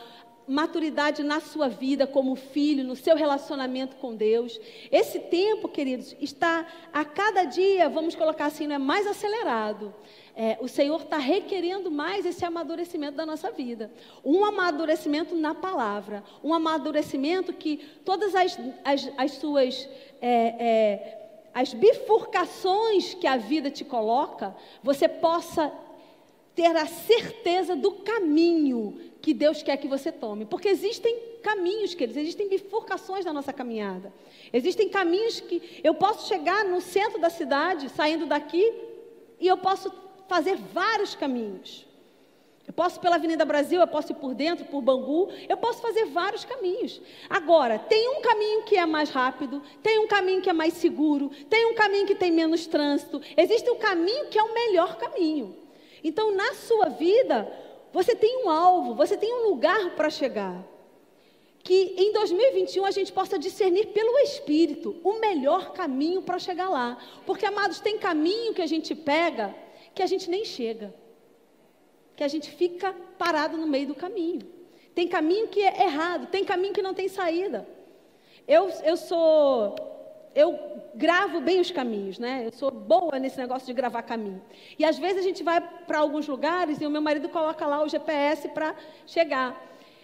Speaker 1: maturidade na sua vida como filho, no seu relacionamento com Deus. Esse tempo, queridos, está a cada dia, vamos colocar assim, é mais acelerado é, o Senhor está requerendo mais esse amadurecimento da nossa vida. Um amadurecimento na palavra, um amadurecimento que todas as, as, as suas. É, é, as bifurcações que a vida te coloca, você possa ter a certeza do caminho que Deus quer que você tome. Porque existem caminhos, queridos, existem bifurcações na nossa caminhada. Existem caminhos que eu posso chegar no centro da cidade, saindo daqui, e eu posso fazer vários caminhos. Eu posso pela Avenida Brasil, eu posso ir por dentro, por Bangu, eu posso fazer vários caminhos. Agora, tem um caminho que é mais rápido, tem um caminho que é mais seguro, tem um caminho que tem menos trânsito, existe um caminho que é o melhor caminho. Então, na sua vida, você tem um alvo, você tem um lugar para chegar. Que em 2021 a gente possa discernir pelo Espírito o melhor caminho para chegar lá. Porque, amados, tem caminho que a gente pega que a gente nem chega que a gente fica parado no meio do caminho. Tem caminho que é errado, tem caminho que não tem saída. Eu, eu sou. Eu gravo bem os caminhos, né? Eu sou boa nesse negócio de gravar caminho. E às vezes a gente vai para alguns lugares e o meu marido coloca lá o GPS para chegar.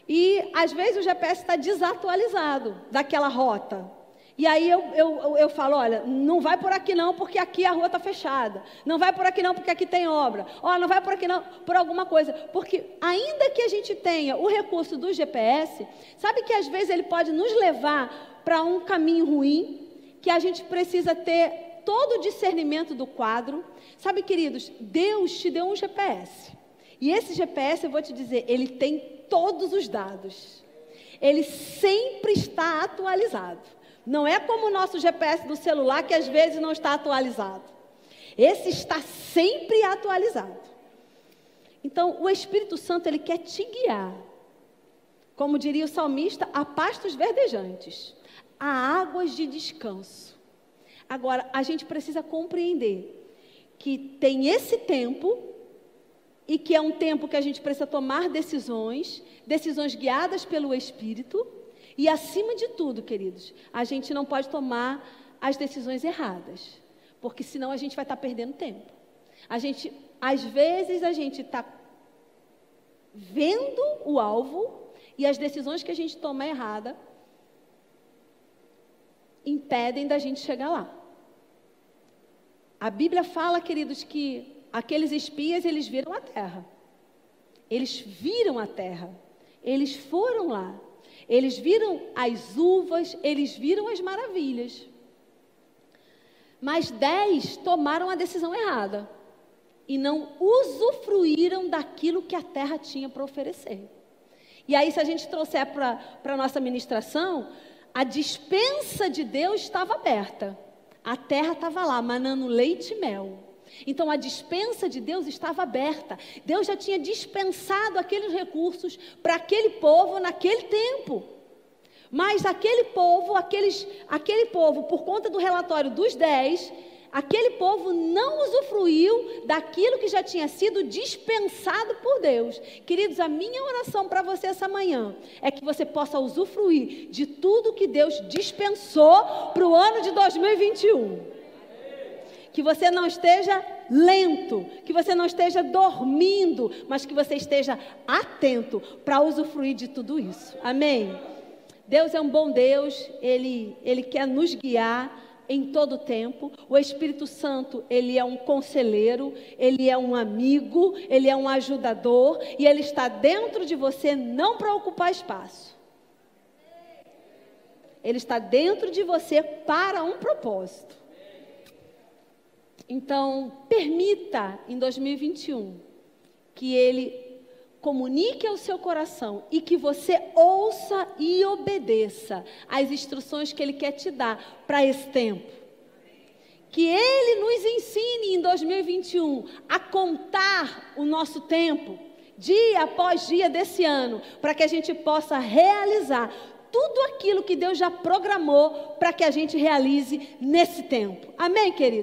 Speaker 1: E às vezes o GPS está desatualizado daquela rota. E aí eu, eu, eu falo, olha, não vai por aqui não, porque aqui a rua está fechada. Não vai por aqui não, porque aqui tem obra. Ó, não vai por aqui não, por alguma coisa. Porque ainda que a gente tenha o recurso do GPS, sabe que às vezes ele pode nos levar para um caminho ruim, que a gente precisa ter todo o discernimento do quadro. Sabe, queridos, Deus te deu um GPS. E esse GPS, eu vou te dizer, ele tem todos os dados. Ele sempre está atualizado. Não é como o nosso GPS do celular que às vezes não está atualizado. Esse está sempre atualizado. Então, o Espírito Santo ele quer te guiar. Como diria o salmista, a pastos verdejantes, a águas de descanso. Agora, a gente precisa compreender que tem esse tempo e que é um tempo que a gente precisa tomar decisões, decisões guiadas pelo Espírito e acima de tudo, queridos, a gente não pode tomar as decisões erradas, porque senão a gente vai estar perdendo tempo. A gente, às vezes, a gente está vendo o alvo e as decisões que a gente toma errada impedem da gente chegar lá. A Bíblia fala, queridos, que aqueles espias eles viram a terra. Eles viram a terra. Eles foram lá. Eles viram as uvas, eles viram as maravilhas. Mas dez tomaram a decisão errada e não usufruíram daquilo que a terra tinha para oferecer. E aí, se a gente trouxer para a nossa ministração, a dispensa de Deus estava aberta. A terra estava lá, manando leite e mel. Então a dispensa de Deus estava aberta. Deus já tinha dispensado aqueles recursos para aquele povo naquele tempo. Mas aquele povo, aqueles, aquele povo, por conta do relatório dos dez, aquele povo não usufruiu daquilo que já tinha sido dispensado por Deus. Queridos, a minha oração para você essa manhã é que você possa usufruir de tudo que Deus dispensou para o ano de 2021 que você não esteja lento, que você não esteja dormindo, mas que você esteja atento para usufruir de tudo isso. Amém? Deus é um bom Deus, Ele, Ele quer nos guiar em todo tempo. O Espírito Santo, ele é um conselheiro, ele é um amigo, ele é um ajudador e ele está dentro de você não para ocupar espaço. Ele está dentro de você para um propósito. Então, permita em 2021 que ele comunique ao seu coração e que você ouça e obedeça às instruções que ele quer te dar para esse tempo. Que ele nos ensine em 2021 a contar o nosso tempo, dia após dia desse ano, para que a gente possa realizar tudo aquilo que Deus já programou para que a gente realize nesse tempo. Amém, querido?